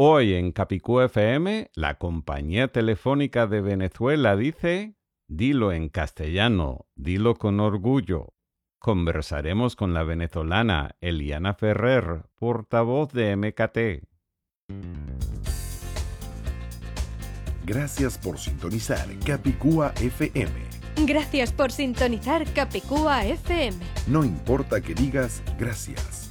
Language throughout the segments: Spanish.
Hoy en Capicú FM, la compañía telefónica de Venezuela dice, dilo en castellano, dilo con orgullo. Conversaremos con la venezolana Eliana Ferrer, portavoz de MKT. Gracias por sintonizar Capicúa FM. Gracias por sintonizar Capicúa FM. No importa que digas gracias.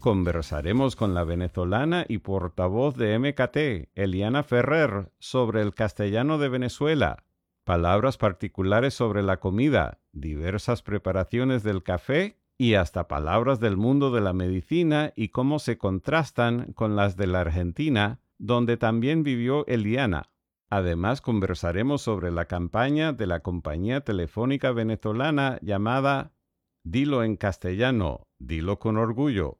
conversaremos con la venezolana y portavoz de MKT, Eliana Ferrer, sobre el castellano de Venezuela, palabras particulares sobre la comida, diversas preparaciones del café y hasta palabras del mundo de la medicina y cómo se contrastan con las de la Argentina, donde también vivió Eliana. Además, conversaremos sobre la campaña de la compañía telefónica venezolana llamada Dilo en castellano, dilo con orgullo,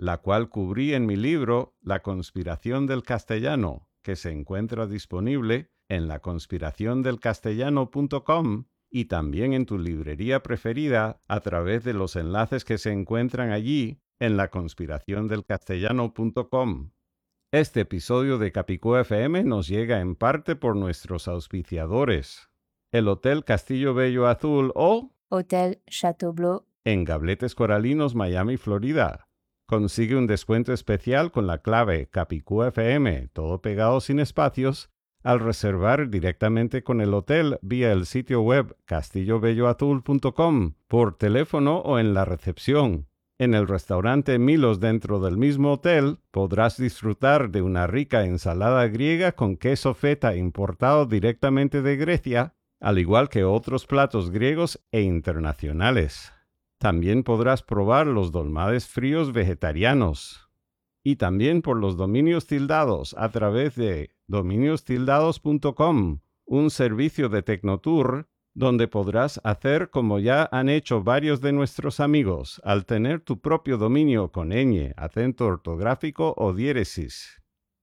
la cual cubrí en mi libro La conspiración del castellano, que se encuentra disponible en laconspiraciondelcastellano.com y también en tu librería preferida a través de los enlaces que se encuentran allí en laconspiraciondelcastellano.com. Este episodio de Capicú FM nos llega en parte por nuestros auspiciadores. El Hotel Castillo Bello Azul o Hôtel Chateaubleu, en Gabletes Coralinos, Miami, Florida. Consigue un descuento especial con la clave CapicúFM, todo pegado sin espacios, al reservar directamente con el hotel vía el sitio web castillobelloazul.com, por teléfono o en la recepción. En el restaurante Milos dentro del mismo hotel podrás disfrutar de una rica ensalada griega con queso feta importado directamente de Grecia, al igual que otros platos griegos e internacionales. También podrás probar los dolmades fríos vegetarianos. Y también por los dominios tildados a través de dominiostildados.com, un servicio de Tecnotour donde podrás hacer como ya han hecho varios de nuestros amigos al tener tu propio dominio con ñ, acento ortográfico o diéresis.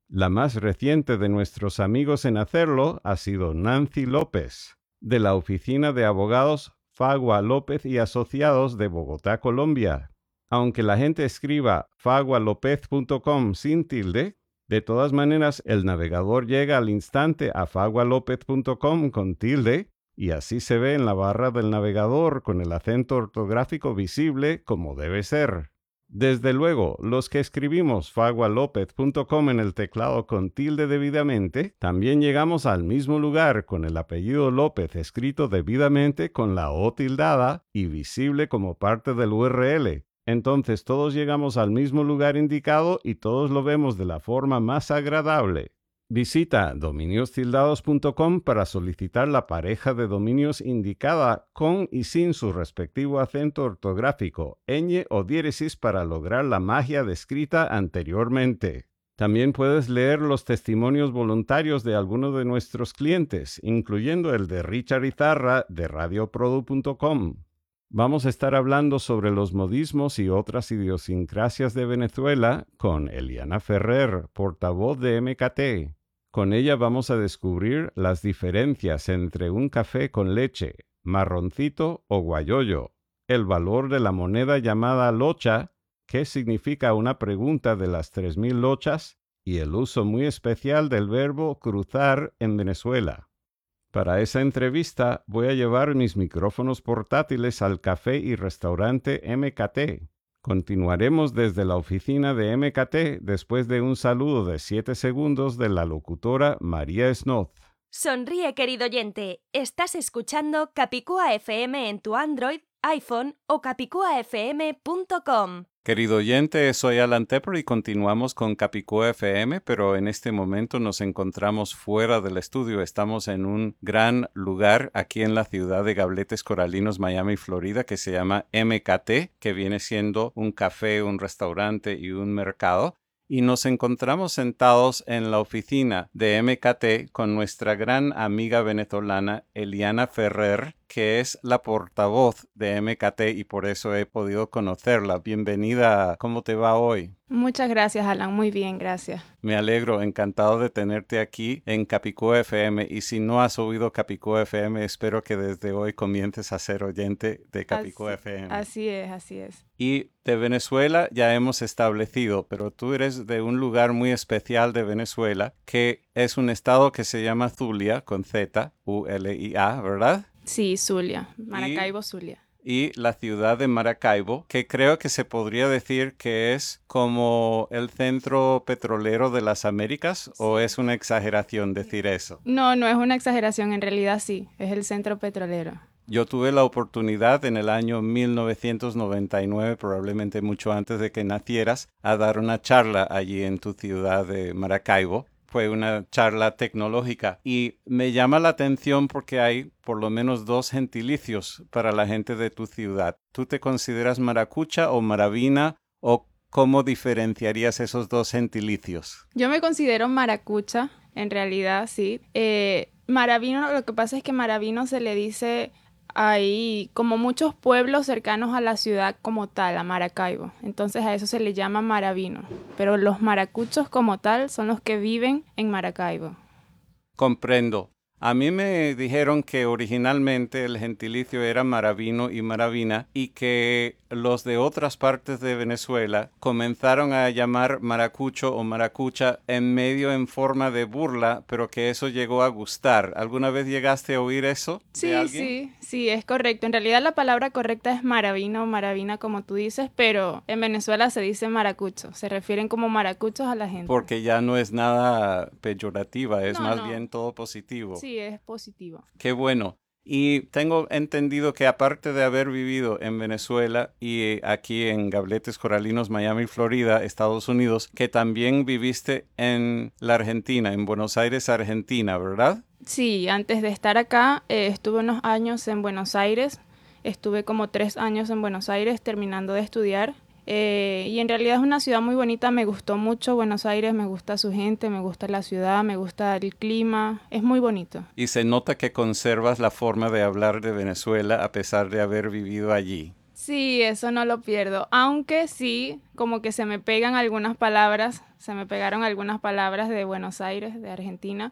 La más reciente de nuestros amigos en hacerlo ha sido Nancy López, de la oficina de abogados Fagua López y Asociados de Bogotá, Colombia. Aunque la gente escriba fagualopez.com sin tilde, de todas maneras el navegador llega al instante a fagualopez.com con tilde y así se ve en la barra del navegador con el acento ortográfico visible como debe ser. Desde luego, los que escribimos fagualopez.com en el teclado con tilde debidamente, también llegamos al mismo lugar con el apellido López escrito debidamente con la O tildada y visible como parte del URL. Entonces todos llegamos al mismo lugar indicado y todos lo vemos de la forma más agradable. Visita dominiostildados.com para solicitar la pareja de dominios indicada con y sin su respectivo acento ortográfico, ñ o diéresis para lograr la magia descrita anteriormente. También puedes leer los testimonios voluntarios de algunos de nuestros clientes, incluyendo el de Richard Izarra de radioprodu.com. Vamos a estar hablando sobre los modismos y otras idiosincrasias de Venezuela con Eliana Ferrer, portavoz de MKT. Con ella vamos a descubrir las diferencias entre un café con leche, marroncito o guayoyo, el valor de la moneda llamada locha, qué significa una pregunta de las 3.000 lochas y el uso muy especial del verbo cruzar en Venezuela. Para esa entrevista voy a llevar mis micrófonos portátiles al café y restaurante MKT. Continuaremos desde la oficina de MKT después de un saludo de 7 segundos de la locutora María Snoth. Sonríe, querido oyente. Estás escuchando Capicúa FM en tu Android, iPhone o capicuafm.com. Querido oyente, soy Alan Tepper y continuamos con Capicú FM, pero en este momento nos encontramos fuera del estudio. Estamos en un gran lugar aquí en la ciudad de Gabletes Coralinos, Miami, Florida, que se llama MKT, que viene siendo un café, un restaurante y un mercado y nos encontramos sentados en la oficina de MKT con nuestra gran amiga venezolana Eliana Ferrer, que es la portavoz de MKT y por eso he podido conocerla. Bienvenida, ¿cómo te va hoy? Muchas gracias, Alan. Muy bien, gracias. Me alegro, encantado de tenerte aquí en Capicú FM. Y si no has oído Capicú FM, espero que desde hoy comiences a ser oyente de Capicú FM. Así es, así es. Y de Venezuela ya hemos establecido, pero tú eres de un lugar muy especial de Venezuela, que es un estado que se llama Zulia, con Z, U-L-I-A, ¿verdad? Sí, Zulia, Maracaibo, Zulia. Y la ciudad de Maracaibo, que creo que se podría decir que es como el centro petrolero de las Américas, o es una exageración decir eso? No, no es una exageración, en realidad sí, es el centro petrolero. Yo tuve la oportunidad en el año 1999, probablemente mucho antes de que nacieras, a dar una charla allí en tu ciudad de Maracaibo fue una charla tecnológica y me llama la atención porque hay por lo menos dos gentilicios para la gente de tu ciudad. ¿Tú te consideras maracucha o maravina o cómo diferenciarías esos dos gentilicios? Yo me considero maracucha, en realidad sí. Eh, maravino, lo que pasa es que maravino se le dice hay como muchos pueblos cercanos a la ciudad como tal, a Maracaibo. Entonces a eso se le llama maravino. Pero los maracuchos como tal son los que viven en Maracaibo. Comprendo. A mí me dijeron que originalmente el gentilicio era maravino y maravina y que los de otras partes de Venezuela comenzaron a llamar maracucho o maracucha en medio en forma de burla, pero que eso llegó a gustar. ¿Alguna vez llegaste a oír eso? Sí, sí, sí, es correcto. En realidad la palabra correcta es maravino o maravina, como tú dices, pero en Venezuela se dice maracucho. Se refieren como maracuchos a la gente. Porque ya no es nada peyorativa, es más bien todo positivo. Sí, es positivo. Qué bueno. Y tengo entendido que aparte de haber vivido en Venezuela y aquí en Gabletes Coralinos, Miami, Florida, Estados Unidos, que también viviste en la Argentina, en Buenos Aires, Argentina, ¿verdad? Sí, antes de estar acá eh, estuve unos años en Buenos Aires. Estuve como tres años en Buenos Aires terminando de estudiar eh, y en realidad es una ciudad muy bonita, me gustó mucho Buenos Aires, me gusta su gente, me gusta la ciudad, me gusta el clima, es muy bonito. Y se nota que conservas la forma de hablar de Venezuela a pesar de haber vivido allí. Sí, eso no lo pierdo, aunque sí, como que se me pegan algunas palabras, se me pegaron algunas palabras de Buenos Aires, de Argentina,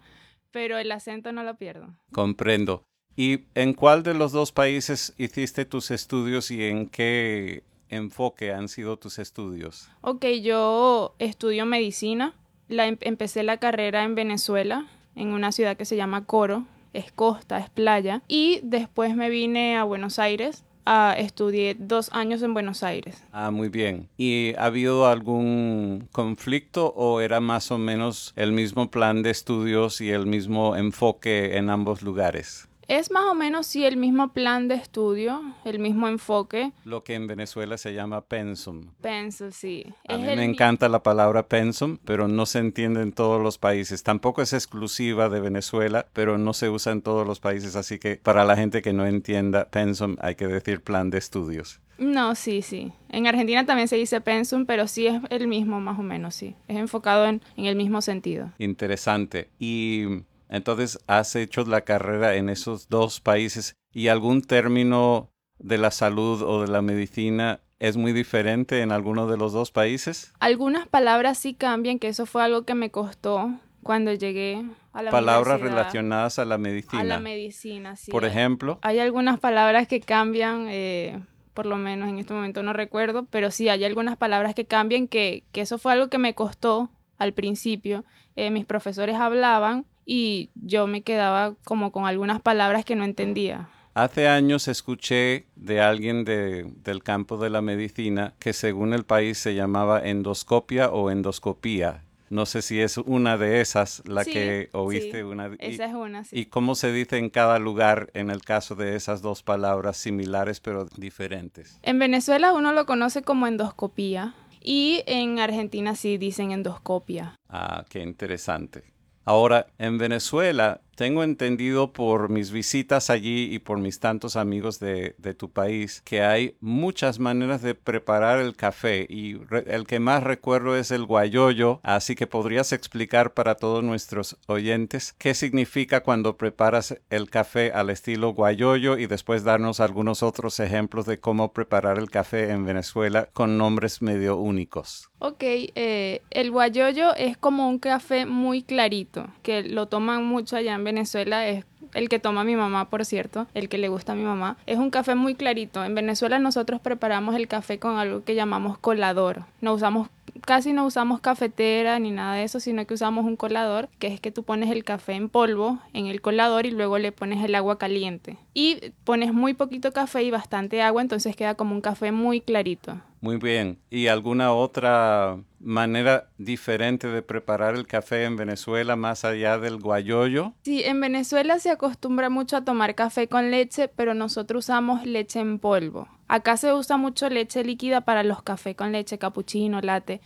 pero el acento no lo pierdo. Comprendo. ¿Y en cuál de los dos países hiciste tus estudios y en qué enfoque han sido tus estudios? Ok, yo estudio medicina. La, em, empecé la carrera en Venezuela, en una ciudad que se llama Coro, es costa, es playa. Y después me vine a Buenos Aires. a estudié dos años en Buenos Aires. Ah, muy bien. ¿Y ha habido algún conflicto o era más o menos el mismo plan de estudios y el mismo enfoque en ambos lugares? Es más o menos sí el mismo plan de estudio, el mismo enfoque. Lo que en Venezuela se llama pensum. Pensum, sí. A mí me encanta la palabra pensum, pero no se entiende en todos los países. Tampoco es exclusiva de Venezuela, pero no se usa en todos los países, así que para la gente que no entienda pensum hay que decir plan de estudios. No, sí, sí. En Argentina también se dice pensum, pero sí es el mismo más o menos, sí. Es enfocado en, en el mismo sentido. Interesante. Y entonces, has hecho la carrera en esos dos países y algún término de la salud o de la medicina es muy diferente en alguno de los dos países? Algunas palabras sí cambian, que eso fue algo que me costó cuando llegué a la Palabras relacionadas a la medicina. A la medicina, sí. Por ejemplo. Hay algunas palabras que cambian, eh, por lo menos en este momento no recuerdo, pero sí hay algunas palabras que cambian, que, que eso fue algo que me costó al principio. Eh, mis profesores hablaban y yo me quedaba como con algunas palabras que no entendía. Hace años escuché de alguien de, del campo de la medicina que según el país se llamaba endoscopia o endoscopía. No sé si es una de esas la Sí, que oíste sí, una. y- Esa es una, sí. ¿Y cómo se dice en cada lugar en el caso de esas dos palabras similares pero diferentes? En Venezuela uno lo conoce como endoscopía y en Argentina sí dicen endoscopia. Ah, qué interesante. Ahora, en Venezuela, tengo entendido por mis visitas allí y por mis tantos amigos de, tu país que hay muchas maneras de preparar el café y re- el que más recuerdo es el guayoyo, así que podrías explicar para todos nuestros oyentes qué significa cuando preparas el café al estilo guayoyo y después darnos algunos otros ejemplos de cómo preparar el café en Venezuela con nombres medio únicos. Ok, eh, el guayoyo es como un café muy clarito, que lo toman mucho allá en Venezuela, es el que toma mi mamá, por cierto, el que le gusta a mi mamá. Es un café muy clarito. En Venezuela nosotros preparamos el café con algo que llamamos colador. No usamos, casi no usamos cafetera ni nada de eso, sino que usamos un colador, que es que tú pones el café en polvo en el colador y luego le pones el agua caliente. Y pones muy poquito café y bastante agua, entonces queda como un café muy clarito. Muy bien. ¿Y alguna otra manera diferente de preparar el café en Venezuela más allá del guayoyo? Sí, en Venezuela se acostumbra mucho a tomar café con leche, pero nosotros usamos leche en polvo. Acá se usa mucho leche líquida para los cafés con leche, cappuccino, latte.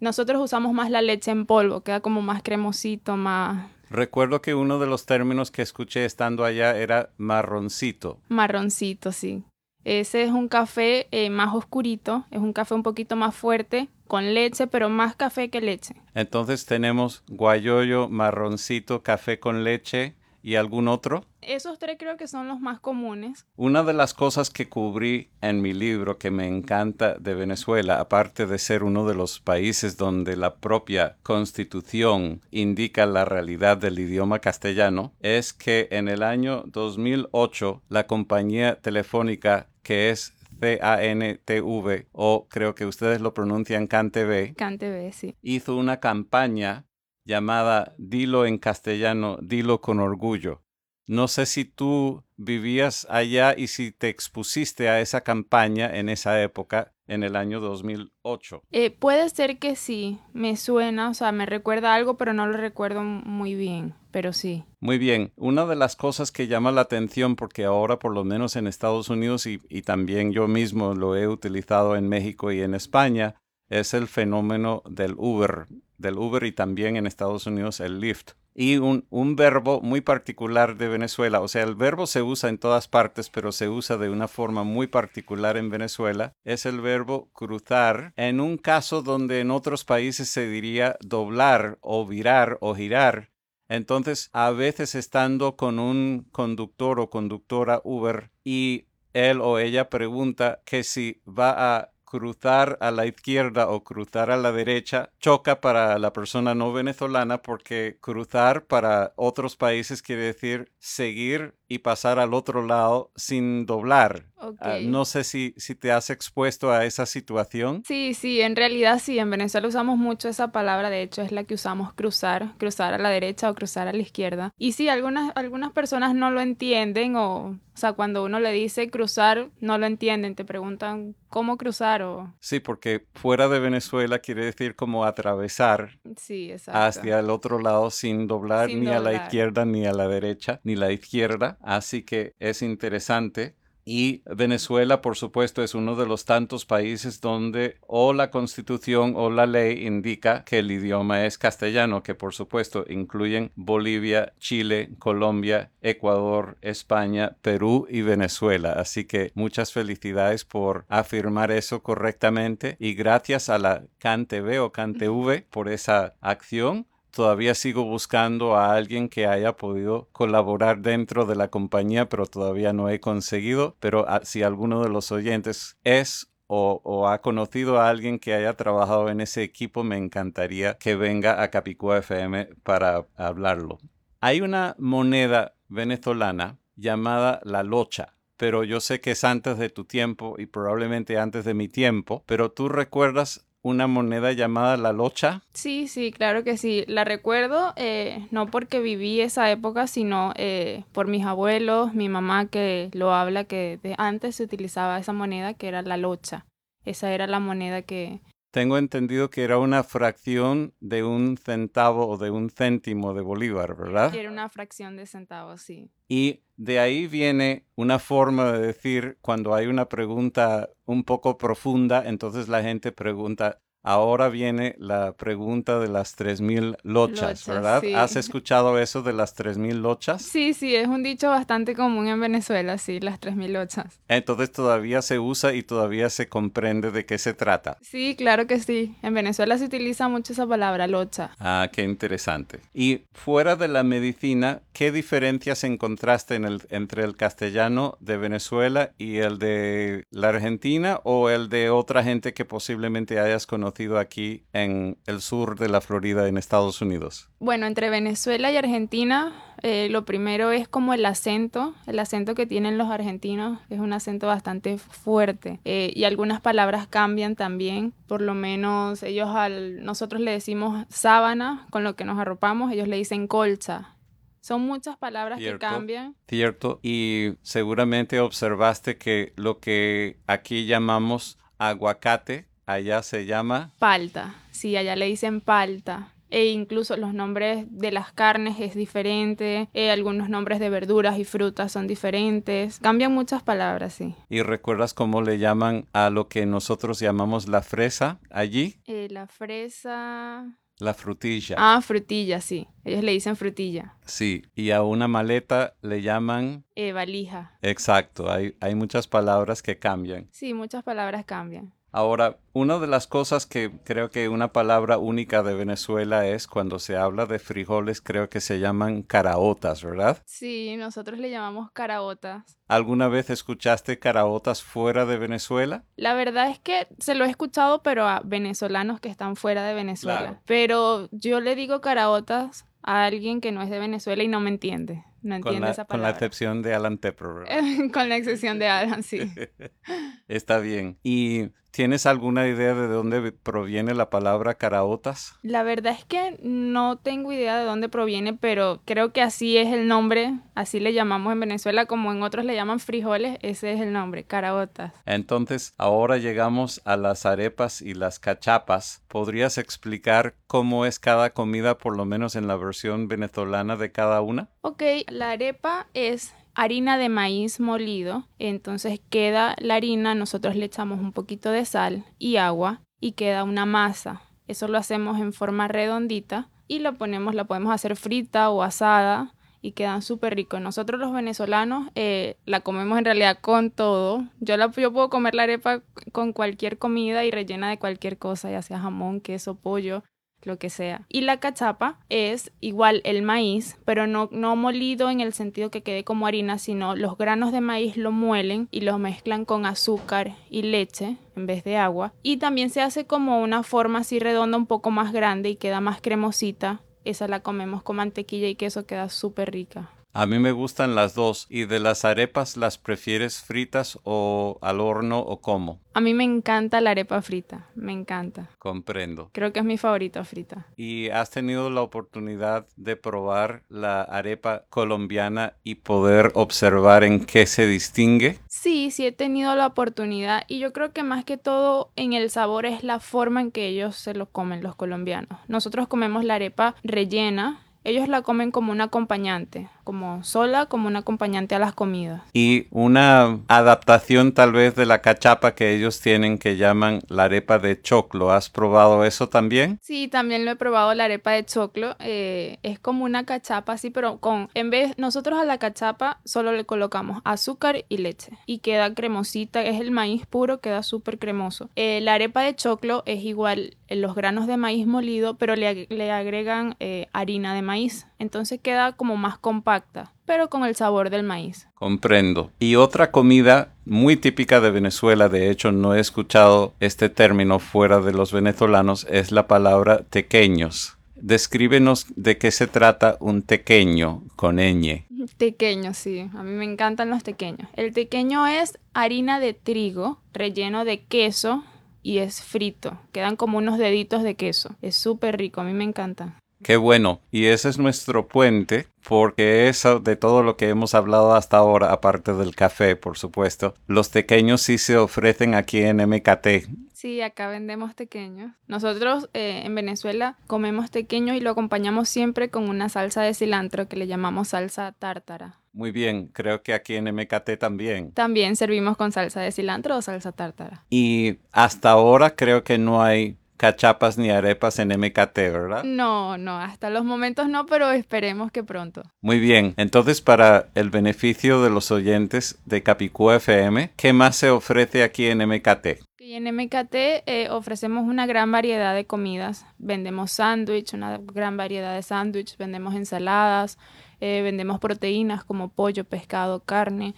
Nosotros usamos más la leche en polvo, queda como más cremosito, más Recuerdo que uno de los términos que escuché estando allá era marroncito. marroncito, sí. Ese es un café eh, más oscurito, es un café un poquito más fuerte, con leche, pero más café que leche. Entonces tenemos guayoyo, marroncito, café con leche y algún otro. Esos tres creo que son los más comunes. Una de las cosas que cubrí en mi libro que me encanta de Venezuela, aparte de ser uno de los países donde la propia constitución indica la realidad del idioma castellano, es que en el año 2008 la compañía telefónica que es CANTV, o creo que ustedes lo pronuncian CanTV, CanTV, sí. hizo una campaña llamada Dilo en castellano, dilo con orgullo. No sé si tú vivías allá y si te expusiste a esa campaña en esa época, en el año 2008. Eh, puede ser que sí, me suena, o sea, me recuerda algo, pero no lo recuerdo muy bien, pero sí. Muy bien, una de las cosas que llama la atención, porque ahora por lo menos en Estados Unidos y, y también yo mismo lo he utilizado en México y en España, es el fenómeno del Uber, del Uber y también en Estados Unidos el Lyft. Y un, un verbo muy particular de Venezuela, o sea, el verbo se usa en todas partes, pero se usa de una forma muy particular en Venezuela, es el verbo cruzar, en un caso donde en otros países se diría doblar o virar o girar, entonces, a veces estando con un conductor o conductora Uber y él o ella pregunta que si va a cruzar a la izquierda o cruzar a la derecha, choca para la persona no venezolana porque cruzar para otros países quiere decir seguir y pasar al otro lado sin doblar. Ah, no sé si, si te has expuesto a esa situación. Sí, sí, en realidad sí, en Venezuela usamos mucho esa palabra, de hecho es la que usamos cruzar, cruzar a la derecha o cruzar a la izquierda. Y sí, algunas, algunas personas no lo entienden o, o sea, cuando uno le dice cruzar, no lo entienden, te preguntan cómo cruzar o... Sí, porque fuera de Venezuela quiere decir como atravesar Sí, exacto. hacia el otro lado sin doblar Sin ni a la doblar. izquierda ni a la derecha ni la izquierda. Así que es interesante. Y Venezuela, por supuesto, es uno de los tantos países donde o la constitución o la ley indica que el idioma es castellano, que por supuesto incluyen Bolivia, Chile, Colombia, Ecuador, España, Perú y Venezuela. Así que muchas felicidades por afirmar eso correctamente y gracias a la CanTV o CanTV por esa acción. Todavía sigo buscando a alguien que haya podido colaborar dentro de la compañía, pero todavía no he conseguido. Pero ah, si alguno de los oyentes es o, o ha conocido a alguien que haya trabajado en ese equipo, me encantaría que venga a Capicúa FM para hablarlo. Hay una moneda venezolana llamada la locha pero yo sé que es antes de tu tiempo y probablemente antes de mi tiempo, pero tú recuerdas una moneda llamada la locha? Sí, sí, claro que sí. La recuerdo eh, no porque viví esa época, sino eh, por mis abuelos, mi mamá que lo habla, que antes se utilizaba esa moneda que era la locha. Esa era la moneda que, Tengo entendido que era una fracción de un centavo o de un céntimo de bolívar, ¿verdad? Era una fracción de centavo, sí. Y de ahí viene una forma de decir cuando hay una pregunta un poco profunda, entonces la gente pregunta, Ahora viene la pregunta de las 3.000 lochas, Lochas, ¿verdad? sí. ¿Has escuchado eso de las 3.000 lochas? Sí, sí, es un dicho bastante común en Venezuela, sí, las 3.000 ochas. Entonces todavía se usa y todavía se comprende de qué se trata. Sí, claro que sí. En Venezuela se utiliza mucho esa palabra, locha. Ah, qué interesante. Y fuera de la medicina, ¿qué diferencias encontraste en el- entre el castellano de Venezuela y el de la Argentina o el de otra gente que posiblemente hayas conocido aquí en el sur de la Florida en Estados Unidos? Bueno, entre Venezuela y Argentina, eh, lo primero es como el acento, el acento que tienen los argentinos es un acento bastante fuerte eh, y algunas palabras cambian también, por lo menos ellos al, nosotros le decimos sábana con lo que nos arropamos, ellos le dicen colcha. Son muchas palabras que cambian. Cierto, y seguramente observaste que lo que aquí llamamos aguacate, allá se llama Palta, sí, allá le dicen palta. E incluso los nombres de las carnes es diferente, eh, algunos nombres de verduras y frutas son diferentes. Cambian muchas palabras, sí. ¿Y recuerdas cómo le llaman a lo que nosotros llamamos la fresa allí? Eh, la fresa... La frutilla. Ah, frutilla, sí. Ellos le dicen frutilla. Sí, y a una maleta le llaman... Eh, valija. Exacto, hay, hay muchas palabras que cambian. Sí, muchas palabras cambian. Ahora, una de las cosas que creo que una palabra única de Venezuela es cuando se habla de frijoles, creo que se llaman caraotas, ¿verdad? Sí, nosotros le llamamos caraotas. ¿Alguna vez escuchaste caraotas fuera de Venezuela? La verdad es que se lo he escuchado, pero a venezolanos que están fuera de Venezuela. Claro. Pero yo le digo caraotas a alguien que no es de Venezuela y no me entiende. No Con entiende la, esa con la palabra. excepción de Alan Tepper. Con la excepción de Alan, sí. Está bien. ¿Y tienes alguna idea de dónde proviene la palabra caraotas? La verdad es que no tengo idea de dónde proviene, pero creo que así es el nombre, así le llamamos en Venezuela, como en otros le llaman frijoles, ese es el nombre, caraotas. Entonces, ahora llegamos a las arepas y las cachapas. ¿Podrías explicar cómo es cada comida, por lo menos en la versión venezolana de cada una? Ok, la arepa es harina de maíz molido, entonces queda la harina, nosotros le echamos un poquito de sal y agua y queda una masa. Eso lo hacemos en forma redondita y lo ponemos, la podemos hacer frita o asada y quedan súper ricos. Nosotros los venezolanos eh, la comemos en realidad con todo. Yo, la, yo puedo comer la arepa con cualquier comida y rellena de cualquier cosa, ya sea jamón, queso, pollo, lo que sea. Y la cachapa es igual el maíz, pero no, no molido en el sentido que quede como harina, sino los granos de maíz lo muelen y los mezclan con azúcar y leche en vez de agua. Y también se hace como una forma así redonda un poco más grande y queda más cremosita. Esa la comemos con mantequilla y queso, queda súper rica. A mí me gustan las dos. ¿Y de las arepas las prefieres fritas o al horno o cómo? A mí me encanta la arepa frita, me encanta. Comprendo. Creo que es mi favorita frita. ¿Y has tenido la oportunidad de probar la arepa colombiana y poder observar en qué se distingue? Sí, sí he tenido la oportunidad y yo creo que más que todo en el sabor es la forma en que ellos se lo comen los colombianos. Nosotros comemos la arepa rellena, ellos la comen como un acompañante, como sola, como un acompañante a las comidas. Y una adaptación tal vez de la cachapa que ellos tienen que llaman la arepa de choclo. ¿Has probado eso también? Sí, también lo he probado la arepa de choclo. eh, es como una cachapa así, pero con en vez nosotros a la cachapa solo le colocamos azúcar y leche y queda cremosita. Es el maíz puro, queda súper cremoso. Eh, la arepa de choclo es igual eh, los granos de maíz molido, pero le, ag- le agregan eh, harina de maíz. Entonces queda como más compacta, pero con el sabor del maíz. Comprendo. Y otra comida muy típica de Venezuela, de hecho no he escuchado este término fuera de los venezolanos, es la palabra tequeños. Descríbenos de qué se trata un tequeño con ñ. Tequeño, sí. A mí me encantan los tequeños. El tequeño es harina de trigo relleno de queso y es frito. Quedan como unos deditos de queso. Es súper rico, a mí me encanta. Qué bueno. Y ese es nuestro puente, porque eso de todo lo que hemos hablado hasta ahora, aparte del café, por supuesto, los pequeños sí se ofrecen aquí en MKT. Sí, acá vendemos tequeños. Nosotros eh, en Venezuela comemos tequeño y lo acompañamos siempre con una salsa de cilantro que le llamamos salsa tártara. Muy bien, creo que aquí en MKT también. También servimos con salsa de cilantro o salsa tártara. Y hasta ahora creo que no hay cachapas ni arepas en MKT, ¿verdad? No, no, hasta los momentos no, pero esperemos que pronto. Muy bien, entonces para el beneficio de los oyentes de Capicú FM, ¿qué más se ofrece aquí en MKT? Y en MKT eh, ofrecemos una gran variedad de comidas. Vendemos sándwich, una gran variedad de sándwiches, vendemos ensaladas, eh, vendemos proteínas como pollo, pescado, carne.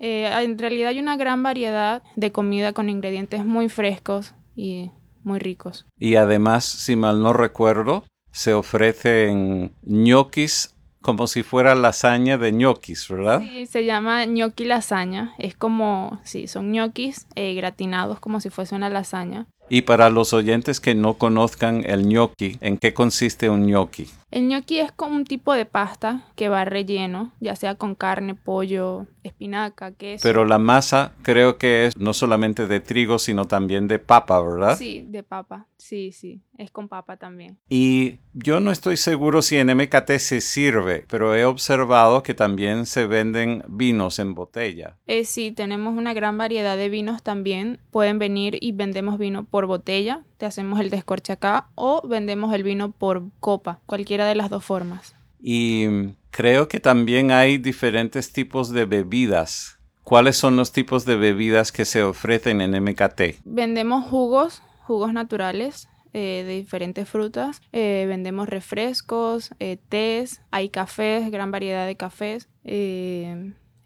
Eh, en realidad hay una gran variedad de comida con ingredientes muy frescos y muy ricos. Y además, si mal no recuerdo, se ofrecen ñoquis como si fuera lasaña de ñoquis, ¿verdad? Sí, se llama ñoqui lasaña. Es como, sí, son ñoquis eh, gratinados como si fuese una lasaña. Y para los oyentes que no conozcan el gnocchi, ¿en qué consiste un gnocchi? El gnocchi es como un tipo de pasta que va relleno, ya sea con carne, pollo, espinaca, queso. Pero la masa creo que es no solamente de trigo, sino también de papa, ¿verdad? Sí, de papa. Sí, sí, es con papa también. Y yo no estoy seguro si en MKT se sirve, pero he observado que también se venden vinos en botella. Eh, sí, tenemos una gran variedad de vinos también. Pueden venir y vendemos vino por botella, te hacemos el descorche acá, o vendemos el vino por copa, cualquiera de las dos formas. Y creo que también hay diferentes tipos de bebidas. ¿Cuáles son los tipos de bebidas que se ofrecen en MKT? Vendemos jugos, jugos naturales, eh, de diferentes frutas. Eh, vendemos refrescos, eh, tés, hay cafés, gran variedad de cafés.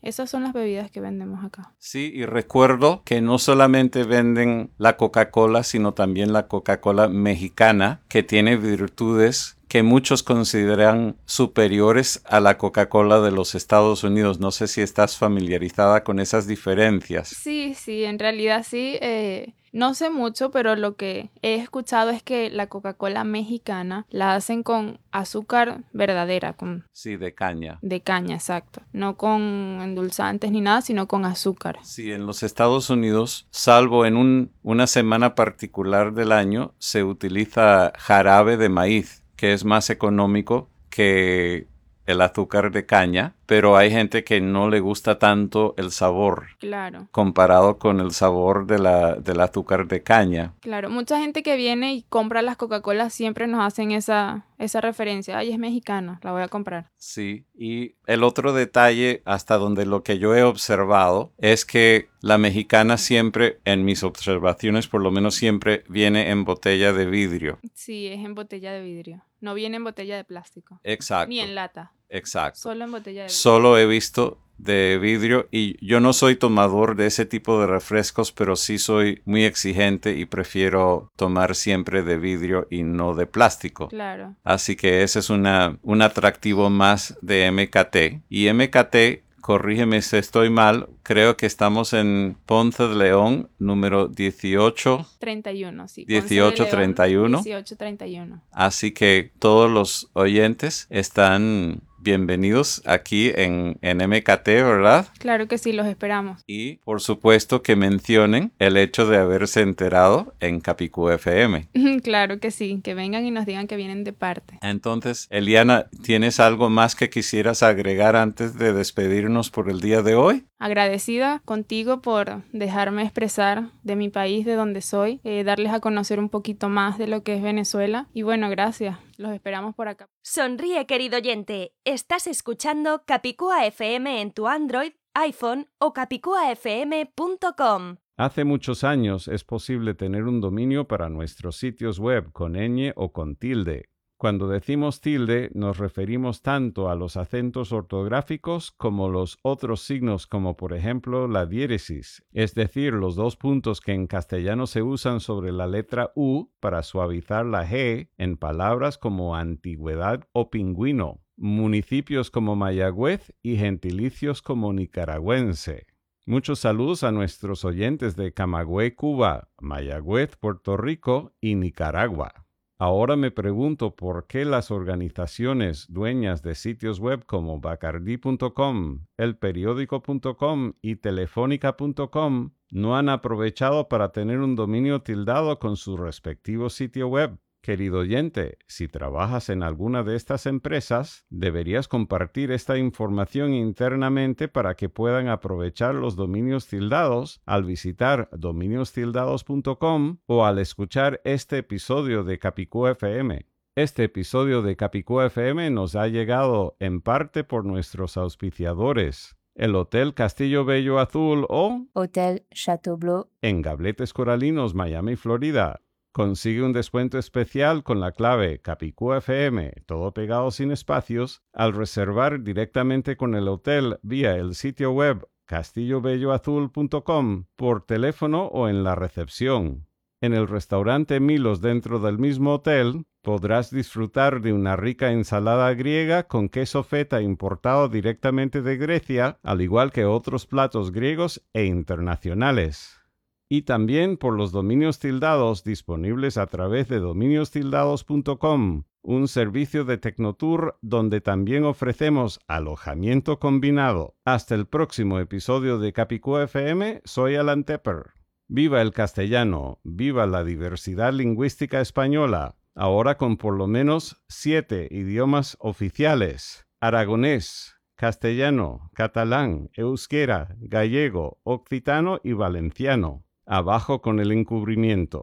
Esas son las bebidas que vendemos acá. Sí, y recuerdo que no solamente venden la Coca-Cola, sino también la Coca-Cola mexicana, que tiene virtudes que muchos consideran superiores a la Coca-Cola de los Estados Unidos. No sé si estás familiarizada con esas diferencias. Sí, sí, en realidad sí. Eh, no sé mucho, pero lo que he escuchado es que la Coca-Cola mexicana la hacen con azúcar verdadera, con sí, de caña. De caña, exacto. No con endulzantes ni nada, sino con azúcar. Sí, en los Estados Unidos, salvo en un, una semana particular del año, se utiliza jarabe de maíz, que es más económico que el azúcar de caña, pero hay gente que no le gusta tanto el sabor. Claro. Comparado con el sabor de la, del azúcar de caña. Claro, mucha gente que viene y compra las Coca-Cola siempre nos hacen esa, esa referencia. Ay, es mexicana, la voy a comprar. Sí, y el otro detalle, hasta donde lo que yo he observado, es que la mexicana siempre, en mis observaciones por lo menos siempre, viene en botella de vidrio. Sí, es en botella de vidrio. No viene en botella de plástico. Exacto. Ni en lata. Exacto. Solo en botella de vidrio. Solo he visto de vidrio y yo no soy tomador de ese tipo de refrescos, pero sí soy muy exigente y prefiero tomar siempre de vidrio y no de plástico. Claro. Así que ese es una, un atractivo más de MKT. Y MKT corrígeme si estoy mal, creo que estamos en Ponce de León, número 18. 31, sí. 1831. 1831. Así que todos los oyentes están bienvenidos aquí en, en, MKT, ¿verdad? Claro que sí, los esperamos. Y por supuesto que mencionen el hecho de haberse enterado en Capicú FM. claro que sí, que vengan y nos digan que vienen de parte. Entonces, Eliana, ¿tienes algo más que quisieras agregar antes de despedirnos por el día de hoy? Agradecida contigo por dejarme expresar de mi país, de donde soy, eh, darles a conocer un poquito más de lo que es Venezuela. Y bueno, gracias. Los esperamos por acá. Sonríe, querido oyente. Estás escuchando Capicúa FM en tu Android, iPhone o capicuafm.com. Hace muchos años es posible tener un dominio para nuestros sitios web con ñ o con tilde. Cuando decimos tilde nos referimos tanto a los acentos ortográficos como los otros signos como por ejemplo la diéresis, es decir, los dos puntos que en castellano se usan sobre la letra U para suavizar la G en palabras como antigüedad o pingüino, municipios como Mayagüez y gentilicios como nicaragüense. Muchos saludos a nuestros oyentes de Camagüey, Cuba, Mayagüez, Puerto Rico y Nicaragua. Ahora me pregunto por qué las organizaciones dueñas de sitios web como bacardi.com, elperiódico.com y telefónica.com no han aprovechado para tener un dominio tildado con su respectivo sitio web. Querido oyente, si trabajas en alguna de estas empresas, deberías compartir esta información internamente para que puedan aprovechar los dominios tildados al visitar dominiostildados.com o al escuchar este episodio de Capicú FM. Este episodio de Capicú FM nos ha llegado en parte por nuestros auspiciadores, el Hotel Castillo Bello Azul o Hotel Chateau en Gabletes Coralinos, Miami, Florida. Consigue un descuento especial con la clave CapicúFM, todo pegado sin espacios, al reservar directamente con el hotel vía el sitio web castillobelloazul.com por teléfono o en la recepción. En el restaurante Milos dentro del mismo hotel podrás disfrutar de una rica ensalada griega con queso feta importado directamente de Grecia, al igual que otros platos griegos e internacionales y también por los dominios tildados disponibles a través de dominiostildados.com, un servicio de Tecnotour donde también ofrecemos alojamiento combinado. Hasta el próximo episodio de Capicú FM, soy Alan Tepper. Viva el castellano, viva la diversidad lingüística española, ahora con por lo menos siete idiomas oficiales. Aragonés, castellano, catalán, euskera, gallego, occitano y valenciano abajo con el encubrimiento.